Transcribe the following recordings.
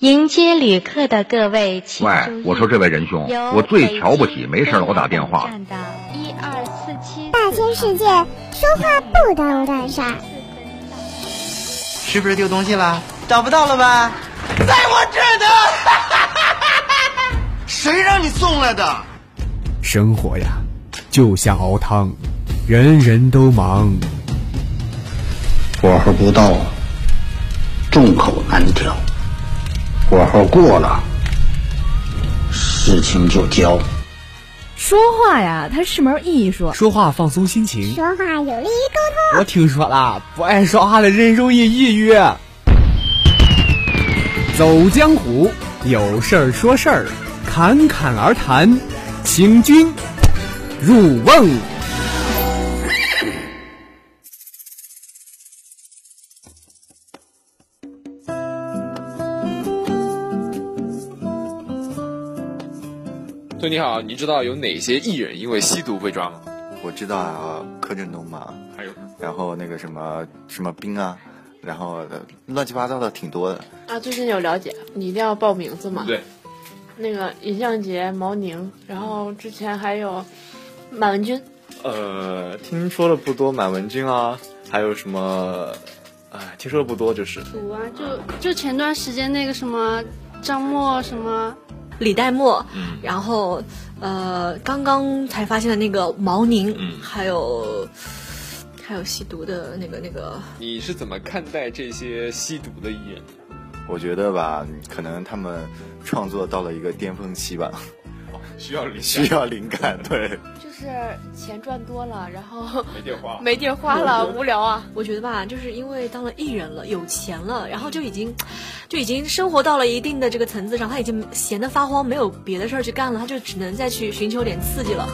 迎接旅客的各位，请喂注意，我说这位仁兄，我最瞧不起没事老打电话。一二四七，大千世界，说话不耽误干事儿。是不是丢东西了？找不到了吧？在我这儿呢！谁让你送来的？生活呀，就像熬汤，人人都忙。火候不到，众口难调；火候过了，事情就焦。说话呀，它是门艺术。说话放松心情，说话有利于沟通。我听说了，不爱说话的人容易抑郁。走江湖，有事儿说事儿，侃侃而谈，请君入瓮。对，你好，你知道有哪些艺人因为吸毒被抓吗？我知道啊，柯震东嘛，还有，然后那个什么什么冰啊，然后呃乱七八糟的挺多的。啊，最近有了解，你一定要报名字嘛。对，那个尹相杰、毛宁，然后之前还有满文军。呃，听说的不多，满文军啊，还有什么，哎，听说的不多，就是。毒啊，就就前段时间那个什么张默什么。李代沫，嗯，然后呃，刚刚才发现的那个毛宁，嗯，还有还有吸毒的那个那个。你是怎么看待这些吸毒的艺人？我觉得吧，可能他们创作到了一个巅峰期吧，哦、需要灵需要灵感，对，就是钱赚多了，然后没地儿花，没地儿花了，无聊啊。我觉得吧，就是因为当了艺人了，有钱了，然后就已经。就已经生活到了一定的这个层次上，他已经闲得发慌，没有别的事儿去干了，他就只能再去寻求点刺激了。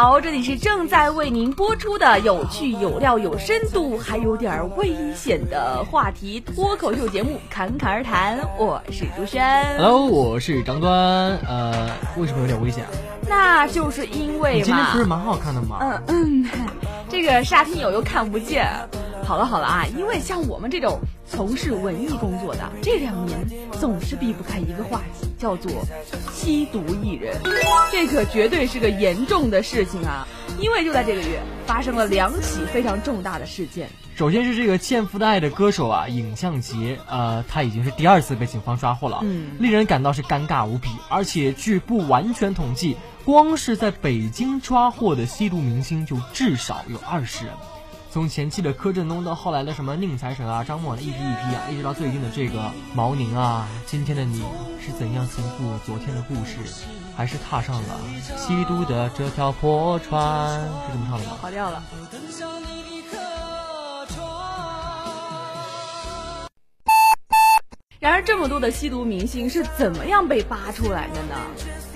好，这里是正在为您播出的有趣、有料、有深度，还有点危险的话题脱口秀节目《侃侃而谈》，我是朱轩。Hello，我是张端。呃，为什么有点危险啊？那就是因为嘛，今天不是蛮好看的吗？嗯嗯，这个沙听友又看不见。好了好了啊，因为像我们这种从事文艺工作的，这两年总是避不开一个话题，叫做吸毒艺人。这可绝对是个严重的事情啊！因为就在这个月，发生了两起非常重大的事件。首先是这个欠父的爱的歌手啊，尹相杰，呃，他已经是第二次被警方抓获了，嗯，令人感到是尴尬无比。而且据不完全统计，光是在北京抓获的吸毒明星就至少有二十人。从前期的柯震东到后来的什么宁财神啊、张默一批一批啊，一直到最近的这个毛宁啊，今天的你是怎样重复昨天的故事，还是踏上了吸毒的这条破船？是这么唱的吗？跑调了。然而，这么多的吸毒明星是怎么样被扒出来的呢？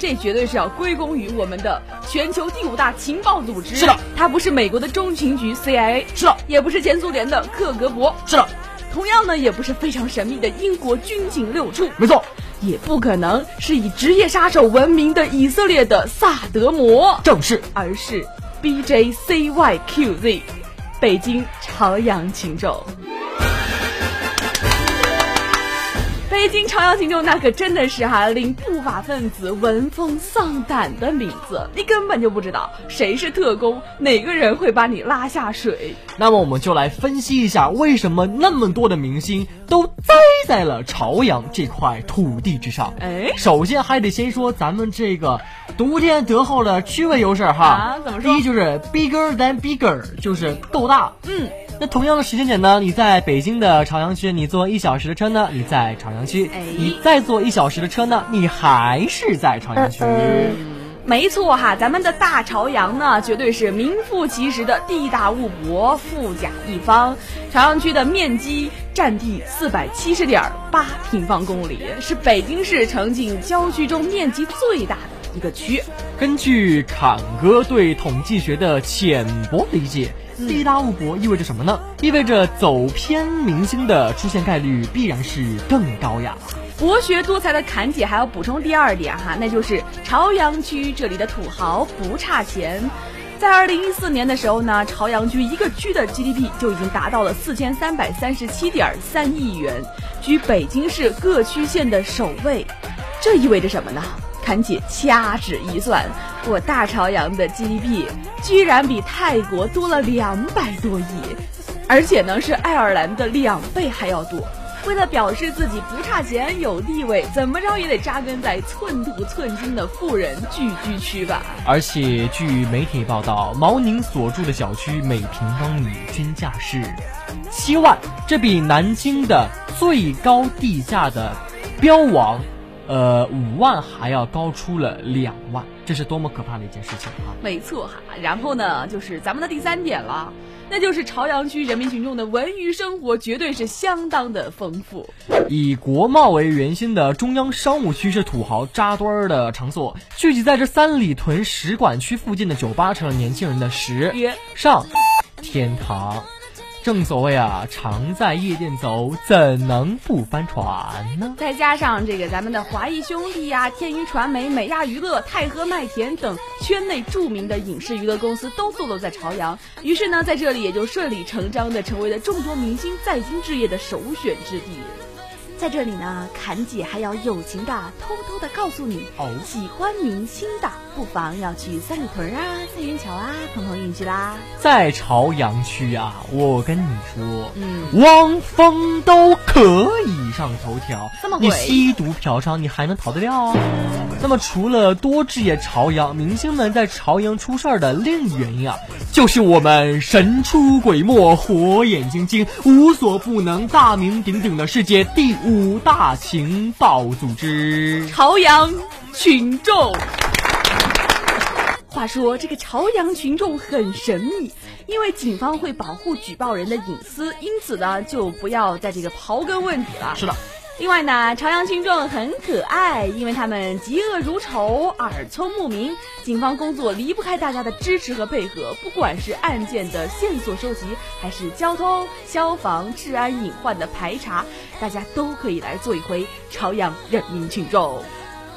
这绝对是要归功于我们的全球第五大情报组织。是的，它不是美国的中情局 CIA，是的，也不是前苏联的克格勃，是的，同样呢，也不是非常神秘的英国军情六处，没错，也不可能是以职业杀手闻名的以色列的萨德摩，正是，而是 BJCYQZ，北京朝阳群众。北京朝阳群众那可真的是哈令不法分子闻风丧胆的名字，你根本就不知道谁是特工，哪个人会把你拉下水。那么我们就来分析一下，为什么那么多的明星都栽在了朝阳这块土地之上？哎，首先还得先说咱们这个独天德厚的区位优势哈。啊，怎么说？第一就是 bigger than bigger，就是够大。嗯。那同样的时间点呢，你在北京的朝阳区，你坐一小时的车呢，你在朝阳区；哎、你再坐一小时的车呢，你还是在朝阳区。嗯、没错哈，咱们的大朝阳呢，绝对是名副其实的地大物博、富甲一方。朝阳区的面积占地四百七十点八平方公里，是北京市城景郊区中面积最大的一个区。根据侃哥对统计学的浅薄理解，地大物博意味着什么呢？意味着走偏明星的出现概率必然是更高呀。博学多才的侃姐还要补充第二点哈，那就是朝阳区这里的土豪不差钱。在二零一四年的时候呢，朝阳区一个区的 GDP 就已经达到了四千三百三十七点三亿元，居北京市各区县的首位。这意味着什么呢？侃姐掐指一算，我大朝阳的 GDP 居然比泰国多了两百多亿，而且呢是爱尔兰的两倍还要多。为了表示自己不差钱、有地位，怎么着也得扎根在寸土寸金的富人聚居区吧。而且据媒体报道，毛宁所住的小区每平方米均价是七万，这比南京的最高地价的标王。呃，五万还要高出了两万，这是多么可怕的一件事情啊！没错哈，然后呢，就是咱们的第三点了，那就是朝阳区人民群众的文娱生活绝对是相当的丰富。以国贸为圆心的中央商务区是土豪扎堆儿的场所，聚集在这三里屯使馆区附近的酒吧成了年轻人的时尚天堂。正所谓啊，常在夜店走，怎能不翻船呢？再加上这个咱们的华谊兄弟呀、天娱传媒、美亚娱乐、泰禾麦田等圈内著名的影视娱乐公司都坐落在朝阳，于是呢，在这里也就顺理成章的成为了众多明星在京置业的首选之地。在这里呢，侃姐还要友情的偷偷的告诉你，哦，喜欢明星的不妨要去三里屯啊、三元桥啊碰碰运气啦。在朝阳区啊，我跟你说，嗯，汪峰都可以上头条，这么你吸毒嫖娼，你还能逃得掉啊？那么除了多置业朝阳，明星们在朝阳出事儿的另一原因啊，就是我们神出鬼没、火眼金睛、无所不能、大名鼎鼎的世界第五大情报组织——朝阳群众。话说，这个朝阳群众很神秘，因为警方会保护举报人的隐私，因此呢，就不要在这个刨根问底了。是的。另外呢，朝阳群众很可爱，因为他们嫉恶如仇，耳聪目明。警方工作离不开大家的支持和配合，不管是案件的线索收集，还是交通、消防、治安隐患的排查，大家都可以来做一回朝阳人民群众。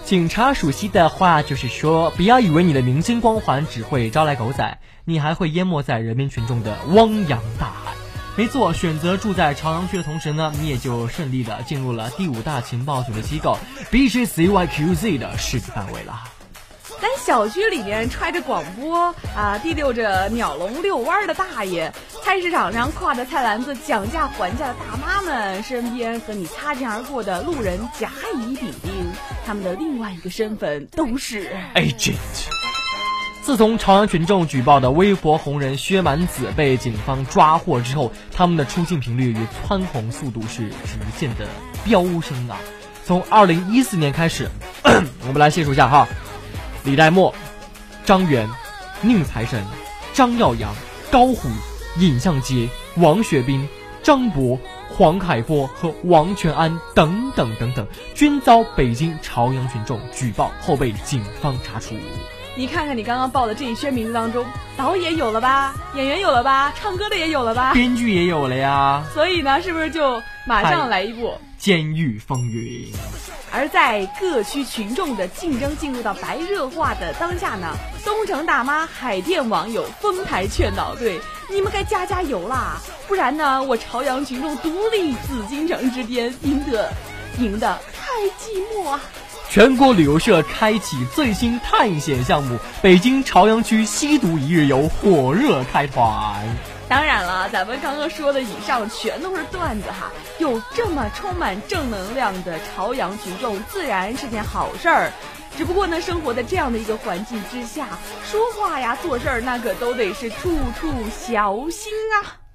警察熟悉的话就是说，不要以为你的明星光环只会招来狗仔，你还会淹没在人民群众的汪洋大海。没错，选择住在朝阳区的同时呢，你也就顺利的进入了第五大情报组的机构 BGCYQZ 的势力范围了。咱小区里面揣着广播啊，提溜着鸟笼遛弯的大爷，菜市场上挎着菜篮子讲价还价的大妈们，身边和你擦肩而过的路人甲乙丙丁，他们的另外一个身份都是 agent。自从朝阳群众举报的微博红人薛蛮子被警方抓获之后，他们的出镜频率与蹿红速度是逐渐的飙升啊！从二零一四年开始，我们来细数一下哈：李代沫、张元、宁财神、张耀扬、高虎、尹相杰、王学兵、张博、黄凯波和王全安等等等等，均遭北京朝阳群众举报后被警方查处。你看看你刚刚报的这一圈名字当中，导演有了吧，演员有了吧，唱歌的也有了吧，编剧也有了呀。所以呢，是不是就马上来一部《监狱风云》？而在各区群众的竞争进入到白热化的当下呢，东城大妈、海淀网友丰台劝导队，你们该加加油啦！不然呢，我朝阳群众独立紫禁城之巅，赢得赢得太寂寞啊！全国旅游社开启最新探险项目——北京朝阳区吸毒一日游火热开团。当然了，咱们刚刚说的以上全都是段子哈。有这么充满正能量的朝阳群众，自然是件好事儿。只不过呢，生活在这样的一个环境之下，说话呀、做事儿那可都得是处处小心啊。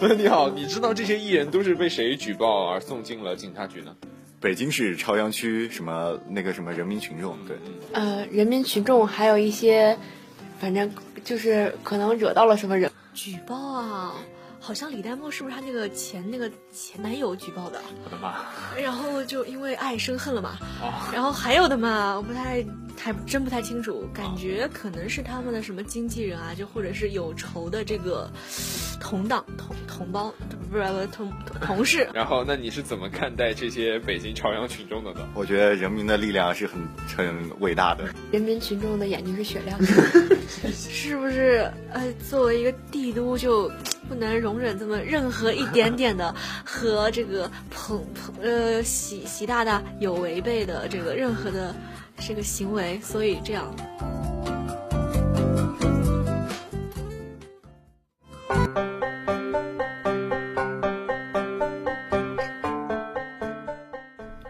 你好，你知道这些艺人都是被谁举报而送进了警察局呢？北京市朝阳区什么那个什么人民群众，对，呃，人民群众还有一些，反正就是可能惹到了什么人？举报啊！好像李代沫是不是他那个前那个前男友举报的？我的妈！然后就因为爱生恨了嘛。哦。然后还有的嘛，我不太还真不太清楚，感觉可能是他们的什么经纪人啊，就或者是有仇的这个同党同同胞，不是不是同同事。然后，那你是怎么看待这些北京朝阳群众的呢？我觉得人民的力量是很很伟大的。人民群众的眼睛是雪亮的，是不是？呃，作为一个帝都就。不能容忍这么任何一点点的和这个彭彭呃习习大大有违背的这个任何的这个行为，所以这样。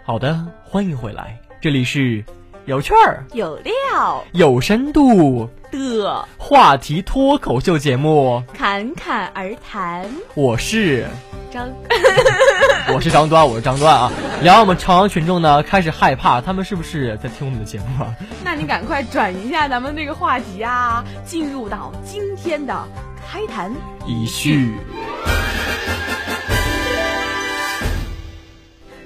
好的，欢迎回来，这里是有趣儿、有料、有深度。的话题脱口秀节目，侃侃而谈。我是张，我是张端，我是张端啊。然后我们朝阳群众呢，开始害怕，他们是不是在听我们的节目啊？那你赶快转移一下咱们这个话题啊，进入到今天的开坛一序。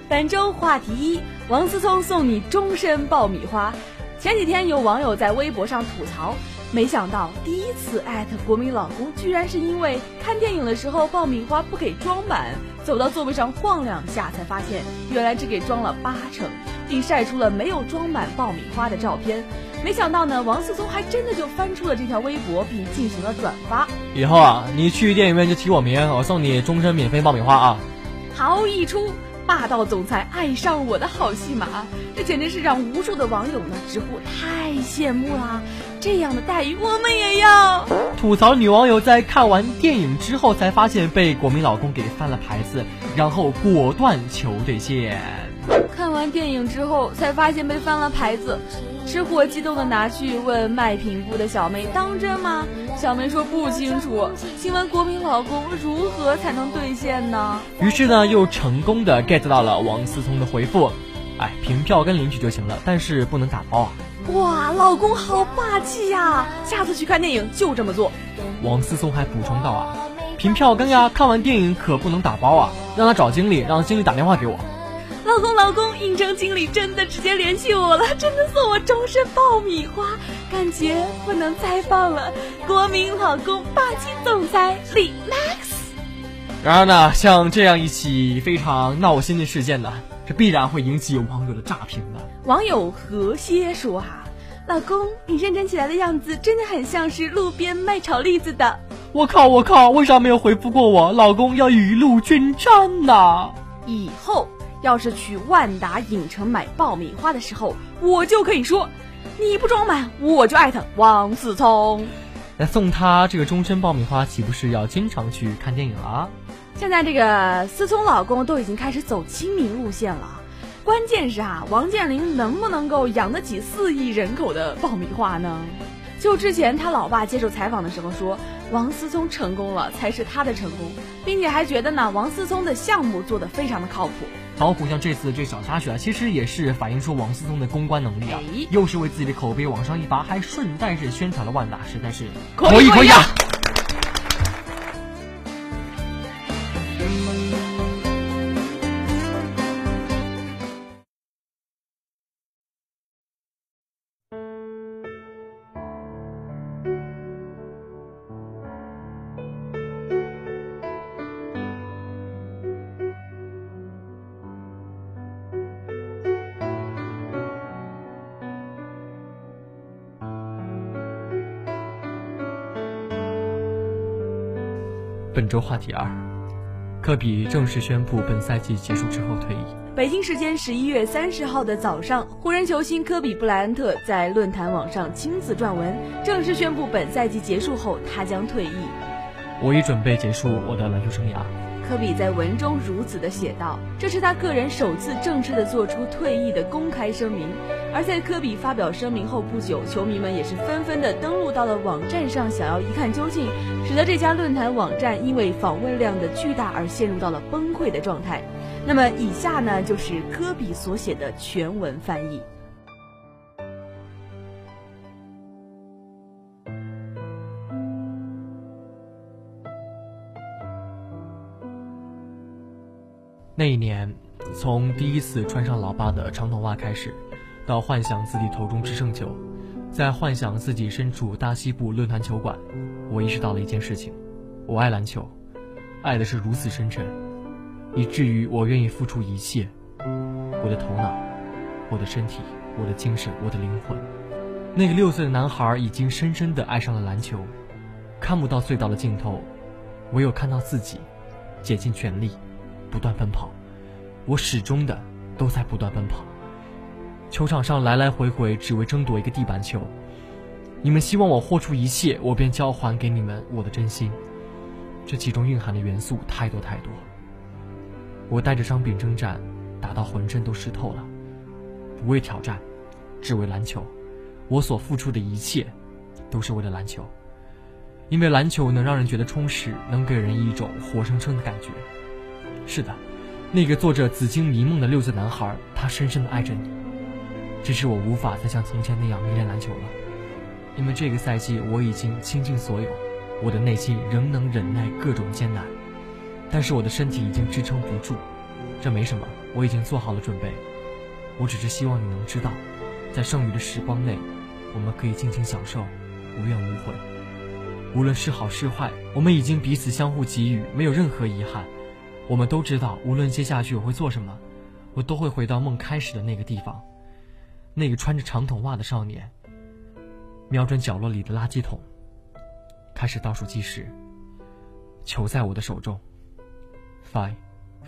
本周话题一：王思聪送你终身爆米花。前几天有网友在微博上吐槽。没想到第一次艾特国民老公，居然是因为看电影的时候爆米花不给装满，走到座位上晃两下，才发现原来只给装了八成，并晒出了没有装满爆米花的照片。没想到呢，王思聪还真的就翻出了这条微博，并进行了转发。以后啊，你去电影院就提我名，我送你终身免费爆米花啊！好一出霸道总裁爱上我的好戏码，这简直是让无数的网友呢直呼太羡慕啦！这样的待遇我们也要。吐槽女网友在看完电影之后才发现被国民老公给翻了牌子，然后果断求兑现。看完电影之后才发现被翻了牌子，吃货激动的拿去问卖品部的小妹当真吗？小妹说不清楚。请问国民老公如何才能兑现呢？于是呢又成功的 get 到了王思聪的回复，哎，凭票根领取就行了，但是不能打包啊。哇，老公好霸气呀！下次去看电影就这么做。王思聪还补充道啊，凭票根呀，看完电影可不能打包啊，让他找经理，让经理打电话给我。老公，老公，应征经理真的直接联系我了，真的送我终身爆米花，感觉不能再放了。国民老公，霸气总裁李 Max。然而呢，像这样一起非常闹心的事件呢？这必然会引起网友的炸屏的。网友何歇说：“哈，老公，你认真起来的样子真的很像是路边卖炒栗子的。”我靠，我靠，为啥没有回复过我？老公要雨露均沾呐！以后要是去万达影城买爆米花的时候，我就可以说，你不装满，我就艾特王思聪。那送他这个终身爆米花，岂不是要经常去看电影了？现在这个思聪老公都已经开始走亲民路线了，关键是啊，王健林能不能够养得起四亿人口的爆米花呢？就之前他老爸接受采访的时候说，王思聪成功了才是他的成功，并且还觉得呢，王思聪的项目做得非常的靠谱。包括像这次这小插曲啊，其实也是反映出王思聪的公关能力啊，又是为自己的口碑往上一拔，还顺带是宣传了万达，实在是可以可以啊！本周话题二：科比正式宣布本赛季结束之后退役。北京时间十一月三十号的早上，湖人球星科比布莱恩特在论坛网上亲自撰文，正式宣布本赛季结束后他将退役。我已准备结束我的篮球生涯。科比在文中如此的写道：“这是他个人首次正式的做出退役的公开声明。”而在科比发表声明后不久球迷们也是纷纷的登录到了网站上想要一看究竟使得这家论坛网站因为访问量的巨大而陷入到了崩溃的状态。那么以下呢就是科比所写的全文翻译。那一年从第一次穿上老爸的长筒袜开始到幻想自己头中只剩球，在幻想自己身处大西部论坛球馆，我意识到了一件事情：我爱篮球，爱的是如此深沉，以至于我愿意付出一切，我的头脑，我的身体，我的精神，我的灵魂。那个六岁的男孩已经深深地爱上了篮球，看不到隧道的尽头，唯有看到自己，竭尽全力。不断奔跑，我始终的都在不断奔跑。球场上来来回回，只为争夺一个地板球。你们希望我豁出一切，我便交还给你们我的真心。这其中蕴含的元素太多太多。我带着伤病征战，打到浑身都湿透了，不为挑战，只为篮球。我所付出的一切，都是为了篮球。因为篮球能让人觉得充实，能给人一种活生生的感觉。是的，那个做着紫金迷梦的六岁男孩，他深深的爱着你。只是我无法再像从前那样迷恋篮球了，因为这个赛季我已经倾尽所有，我的内心仍能忍耐各种艰难，但是我的身体已经支撑不住。这没什么，我已经做好了准备。我只是希望你能知道，在剩余的时光内，我们可以尽情享受，无怨无悔。无论是好是坏，我们已经彼此相互给予，没有任何遗憾。我们都知道，无论接下去我会做什么，我都会回到梦开始的那个地方。那个穿着长筒袜的少年，瞄准角落里的垃圾桶，开始倒数计时。球在我的手中，five,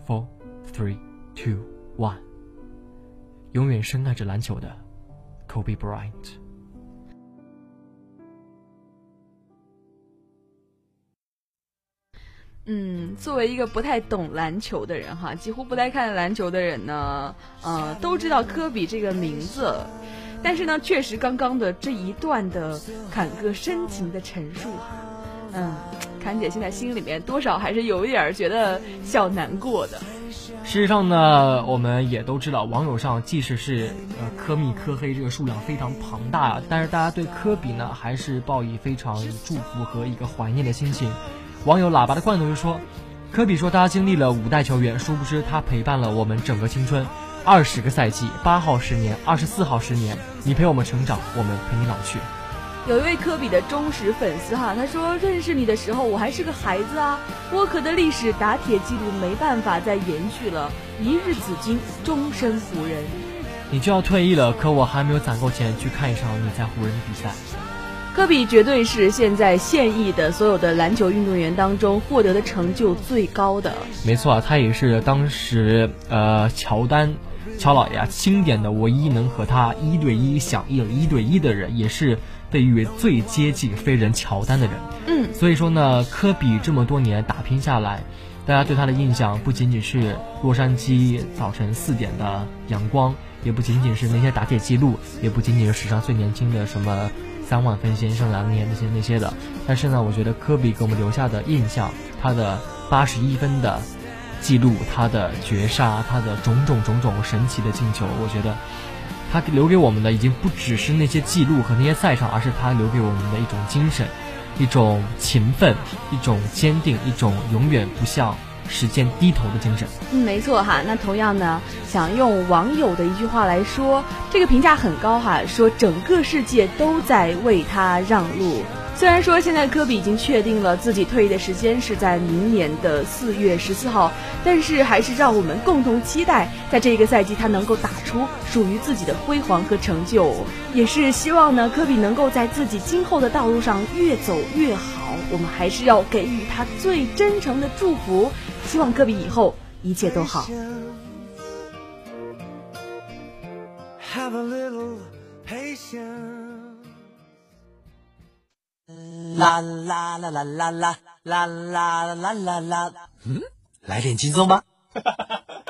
four, three, two, one。永远深爱着篮球的 Kobe Bryant。嗯，作为一个不太懂篮球的人哈，几乎不太看篮球的人呢，呃，都知道科比这个名字。但是呢，确实刚刚的这一段的侃哥深情的陈述哈，嗯，侃姐现在心里面多少还是有一点觉得小难过的。事实上呢，我们也都知道，网友上即使是呃科密科黑这个数量非常庞大，但是大家对科比呢还是抱以非常祝福和一个怀念的心情。网友喇叭的罐头就说：“科比说他经历了五代球员，殊不知他陪伴了我们整个青春，二十个赛季，八号十年，二十四号十年，你陪我们成长，我们陪你老去。”有一位科比的忠实粉丝哈，他说：“认识你的时候我还是个孩子啊，沃克的历史打铁记录没办法再延续了，一日紫金，终身湖人。你就要退役了，可我还没有攒够钱去看一场你在湖人的比赛。”科比绝对是现在现役的所有的篮球运动员当中获得的成就最高的。没错啊，他也是当时呃乔丹，乔老爷经典的唯一能和他一对一响应一对一的人，也是被誉为最接近飞人乔丹的人。嗯，所以说呢，科比这么多年打拼下来，大家对他的印象不仅仅是洛杉矶早晨四点的阳光，也不仅仅是那些打铁记录，也不仅仅是史上最年轻的什么。三万分先生那些那些那些的，但是呢，我觉得科比给我们留下的印象，他的八十一分的记录，他的绝杀，他的种种种种神奇的进球，我觉得他留给我们的已经不只是那些记录和那些赛场，而是他留给我们的一种精神，一种勤奋，一种坚定，一种永远不向。时间低头的精神，嗯，没错哈。那同样呢，想用网友的一句话来说，这个评价很高哈，说整个世界都在为他让路。虽然说现在科比已经确定了自己退役的时间是在明年的四月十四号，但是还是让我们共同期待，在这个赛季他能够打出属于自己的辉煌和成就，也是希望呢科比能够在自己今后的道路上越走越好。我们还是要给予他最真诚的祝福。希望各位以后一切都好。啦啦啦啦啦啦啦啦啦啦啦！嗯，来点轻松吧。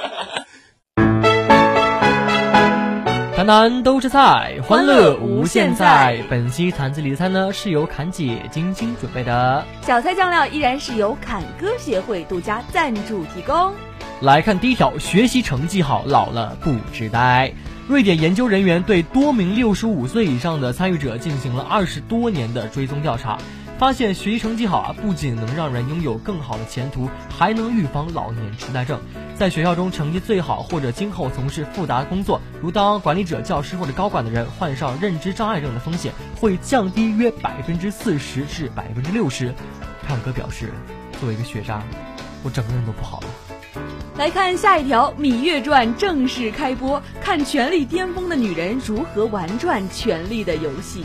谈谈都是菜，欢乐无限在。本期谈资理财呢，是由侃姐精心准备的。小菜酱料依然是由侃哥协会独家赞助提供。来看第一条，学习成绩好，老了不痴呆。瑞典研究人员对多名六十五岁以上的参与者进行了二十多年的追踪调查。发现学习成绩好啊，不仅能让人拥有更好的前途，还能预防老年痴呆症。在学校中成绩最好或者今后从事复杂工作，如当管理者、教师或者高管的人，患上认知障碍症的风险会降低约百分之四十至百分之六十。看哥表示，作为一个学渣，我整个人都不好了。来看下一条，《芈月传》正式开播，看权力巅峰的女人如何玩转权力的游戏。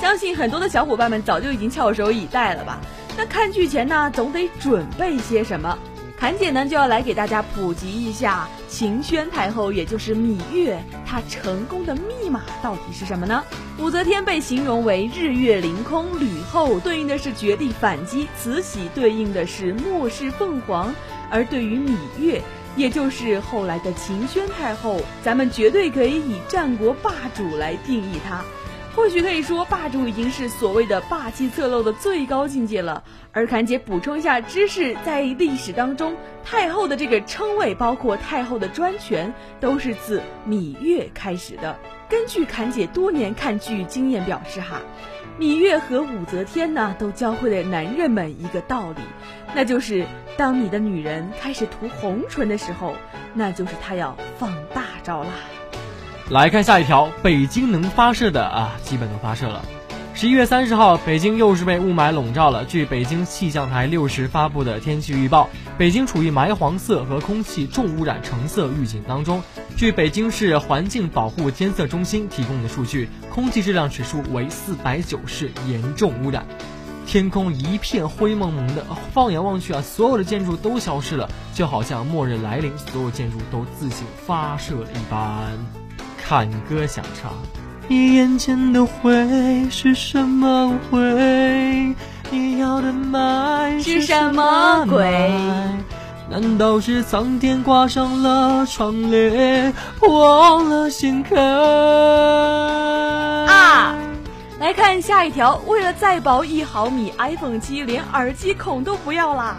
相信很多的小伙伴们早就已经翘首以待了吧？那看剧前呢，总得准备些什么？侃姐呢就要来给大家普及一下秦宣太后，也就是芈月，她成功的密码到底是什么呢？武则天被形容为日月凌空，吕后对应的是绝地反击，慈禧对应的是末世凤凰。而对于芈月，也就是后来的秦宣太后，咱们绝对可以以战国霸主来定义她。或许可以说，霸主已经是所谓的霸气侧漏的最高境界了。而侃姐补充一下知识，在历史当中，太后的这个称谓，包括太后的专权，都是自芈月开始的。根据侃姐多年看剧经验表示，哈。芈月和武则天呢，都教会了男人们一个道理，那就是当你的女人开始涂红唇的时候，那就是她要放大招啦。来看下一条，北京能发射的啊，基本都发射了。十一月三十号，北京又是被雾霾笼罩了。据北京气象台六时发布的天气预报，北京处于霾黄色和空气重污染橙色预警当中。据北京市环境保护监测中心提供的数据，空气质量指数为四百九，是严重污染。天空一片灰蒙蒙的，放眼望去啊，所有的建筑都消失了，就好像末日来临，所有建筑都自行发射了一般。看歌想唱。你眼前的灰是什么灰？你要的霾是什么鬼？难道是苍天挂上了窗帘，忘了掀开？啊！来看下一条，为了再薄一毫米，iPhone 七连耳机孔都不要啦！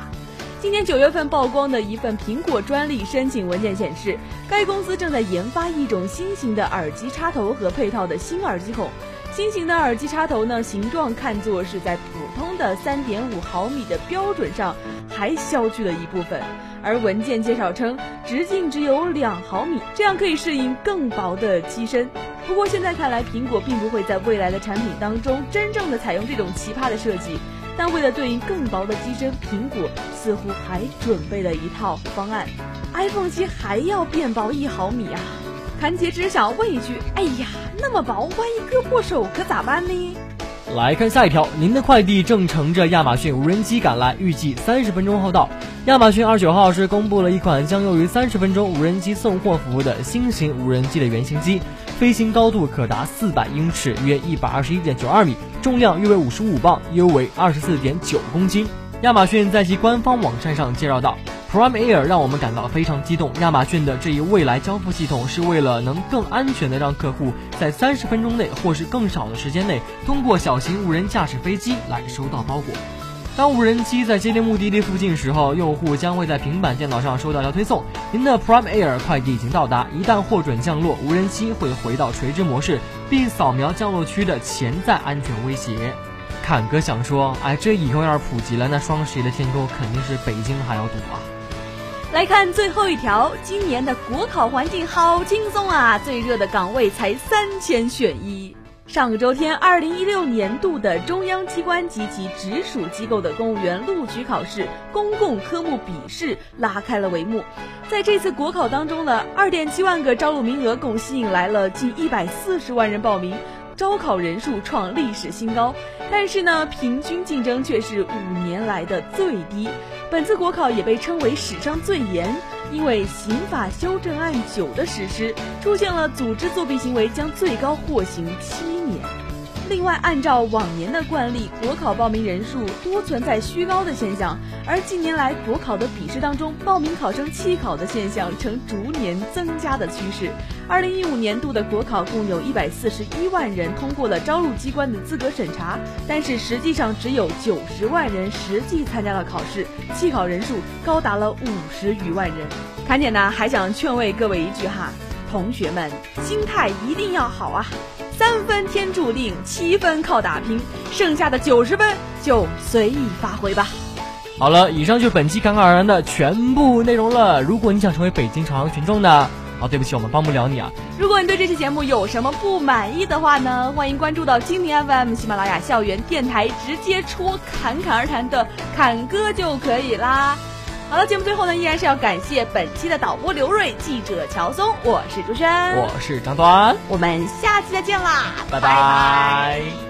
今年九月份曝光的一份苹果专利申请文件显示，该公司正在研发一种新型的耳机插头和配套的新耳机孔。新型的耳机插头呢，形状看作是在普通的三点五毫米的标准上还削去了一部分，而文件介绍称直径只有两毫米，这样可以适应更薄的机身。不过现在看来，苹果并不会在未来的产品当中真正的采用这种奇葩的设计。但为了对应更薄的机身，苹果似乎还准备了一套方案，iPhone 七还要变薄一毫米啊！谭杰只想问一句：哎呀，那么薄，万一割破手可咋办呢？来看下一条，您的快递正乘着亚马逊无人机赶来，预计三十分钟后到。亚马逊二十九号是公布了一款将用于三十分钟无人机送货服务的新型无人机的原型机。飞行高度可达四百英尺，约一百二十一点九二米，重量约为五十五磅，约为二十四点九公斤。亚马逊在其官方网站上介绍到，Prime Air 让我们感到非常激动。亚马逊的这一未来交付系统是为了能更安全的让客户在三十分钟内或是更少的时间内，通过小型无人驾驶飞机来收到包裹。当无人机在接近目的地附近时候，用户将会在平板电脑上收到条推送：您的 Prime Air 快递已经到达。一旦获准降落，无人机会回到垂直模式，并扫描降落区的潜在安全威胁。侃哥想说，哎，这以后要是普及了，那双十一的天沟肯定是北京还要堵啊！来看最后一条，今年的国考环境好轻松啊，最热的岗位才三千选一。上个周天，二零一六年度的中央机关及其直属机构的公务员录取考试公共科目笔试拉开了帷幕。在这次国考当中呢，二点七万个招录名额共吸引来了近一百四十万人报名，招考人数创历史新高。但是呢，平均竞争却是五年来的最低。本次国考也被称为史上最严。因为刑法修正案九的实施，出现了组织作弊行为，将最高获刑七年。另外，按照往年的惯例，国考报名人数多存在虚高的现象，而近年来国考的笔试当中，报名考生弃考的现象呈逐年增加的趋势。二零一五年度的国考共有一百四十一万人通过了招录机关的资格审查，但是实际上只有九十万人实际参加了考试，弃考人数高达了五十余万人。侃姐呢还想劝慰各位一句哈，同学们心态一定要好啊。三分天注定，七分靠打拼，剩下的九十分就随意发挥吧。好了，以上就是本期侃侃而谈的全部内容了。如果你想成为北京朝阳群众呢？哦，对不起，我们帮不了你啊。如果你对这期节目有什么不满意的话呢，欢迎关注到蜻蜓 FM、喜马拉雅校园电台，直接戳侃侃而谈的侃哥就可以啦。好了，节目最后呢，依然是要感谢本期的导播刘瑞、记者乔松，我是朱轩，我是张端，我们下期再见啦，拜拜。